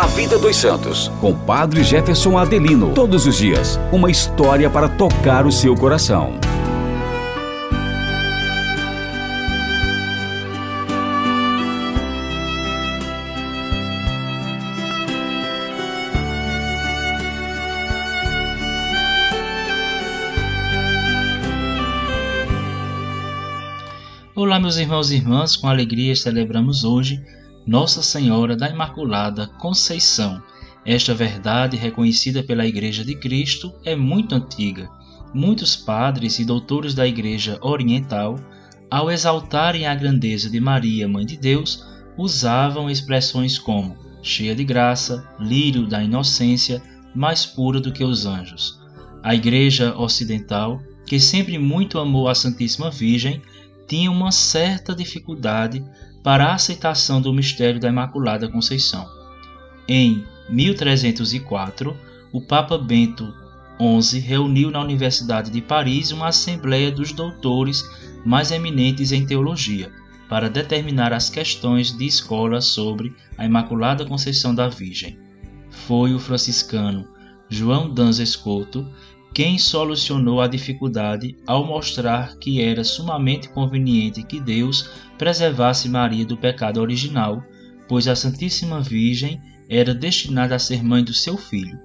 A Vida dos Santos, com Padre Jefferson Adelino. Todos os dias, uma história para tocar o seu coração. Olá, meus irmãos e irmãs, com alegria celebramos hoje Nossa Senhora da Imaculada Conceição. Esta verdade, reconhecida pela Igreja de Cristo, é muito antiga. Muitos padres e doutores da Igreja Oriental, ao exaltarem a grandeza de Maria, Mãe de Deus, usavam expressões como cheia de graça, lírio da inocência, mais pura do que os anjos. A Igreja Ocidental, que sempre muito amou a Santíssima Virgem, tinha uma certa dificuldade para a aceitação do mistério da Imaculada Conceição. Em 1304, o Papa Bento XI reuniu na Universidade de Paris uma assembleia dos doutores mais eminentes em teologia para determinar as questões de escola sobre a Imaculada Conceição da Virgem. Foi o franciscano João Danzes Couto quem solucionou a dificuldade ao mostrar que era sumamente conveniente que Deus preservasse Maria do pecado original, pois a Santíssima Virgem era destinada a ser mãe do seu filho.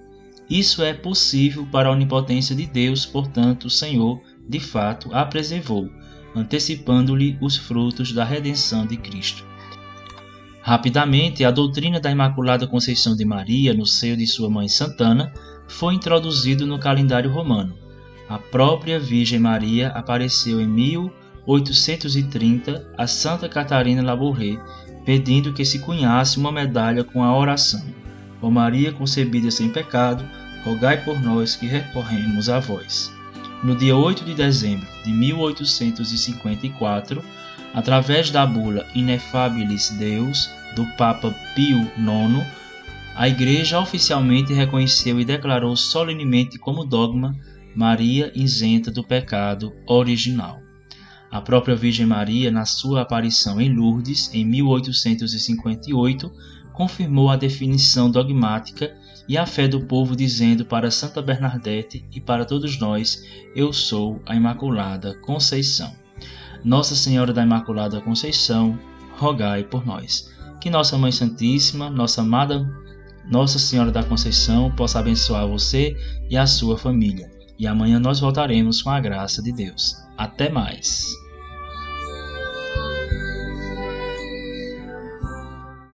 Isso é possível para a onipotência de Deus, portanto, o Senhor, de fato, a preservou, antecipando-lhe os frutos da redenção de Cristo. Rapidamente, a doutrina da Imaculada Conceição de Maria no seio de sua mãe Santana foi introduzido no calendário romano. A própria Virgem Maria apareceu em 1830 a Santa Catarina Labouré, pedindo que se cunhasse uma medalha com a oração: Ó Maria concebida sem pecado, rogai por nós que recorremos a vós. No dia 8 de dezembro de 1854, através da bula Inefabilis Deus do Papa Pio IX, a Igreja oficialmente reconheceu e declarou solenemente como dogma Maria isenta do pecado original. A própria Virgem Maria, na sua aparição em Lourdes em 1858, confirmou a definição dogmática e a fé do povo, dizendo para Santa Bernadette e para todos nós: Eu sou a Imaculada Conceição. Nossa Senhora da Imaculada Conceição, rogai por nós. Que Nossa Mãe Santíssima, nossa amada nossa Senhora da Conceição possa abençoar você e a sua família. E amanhã nós voltaremos com a graça de Deus. Até mais!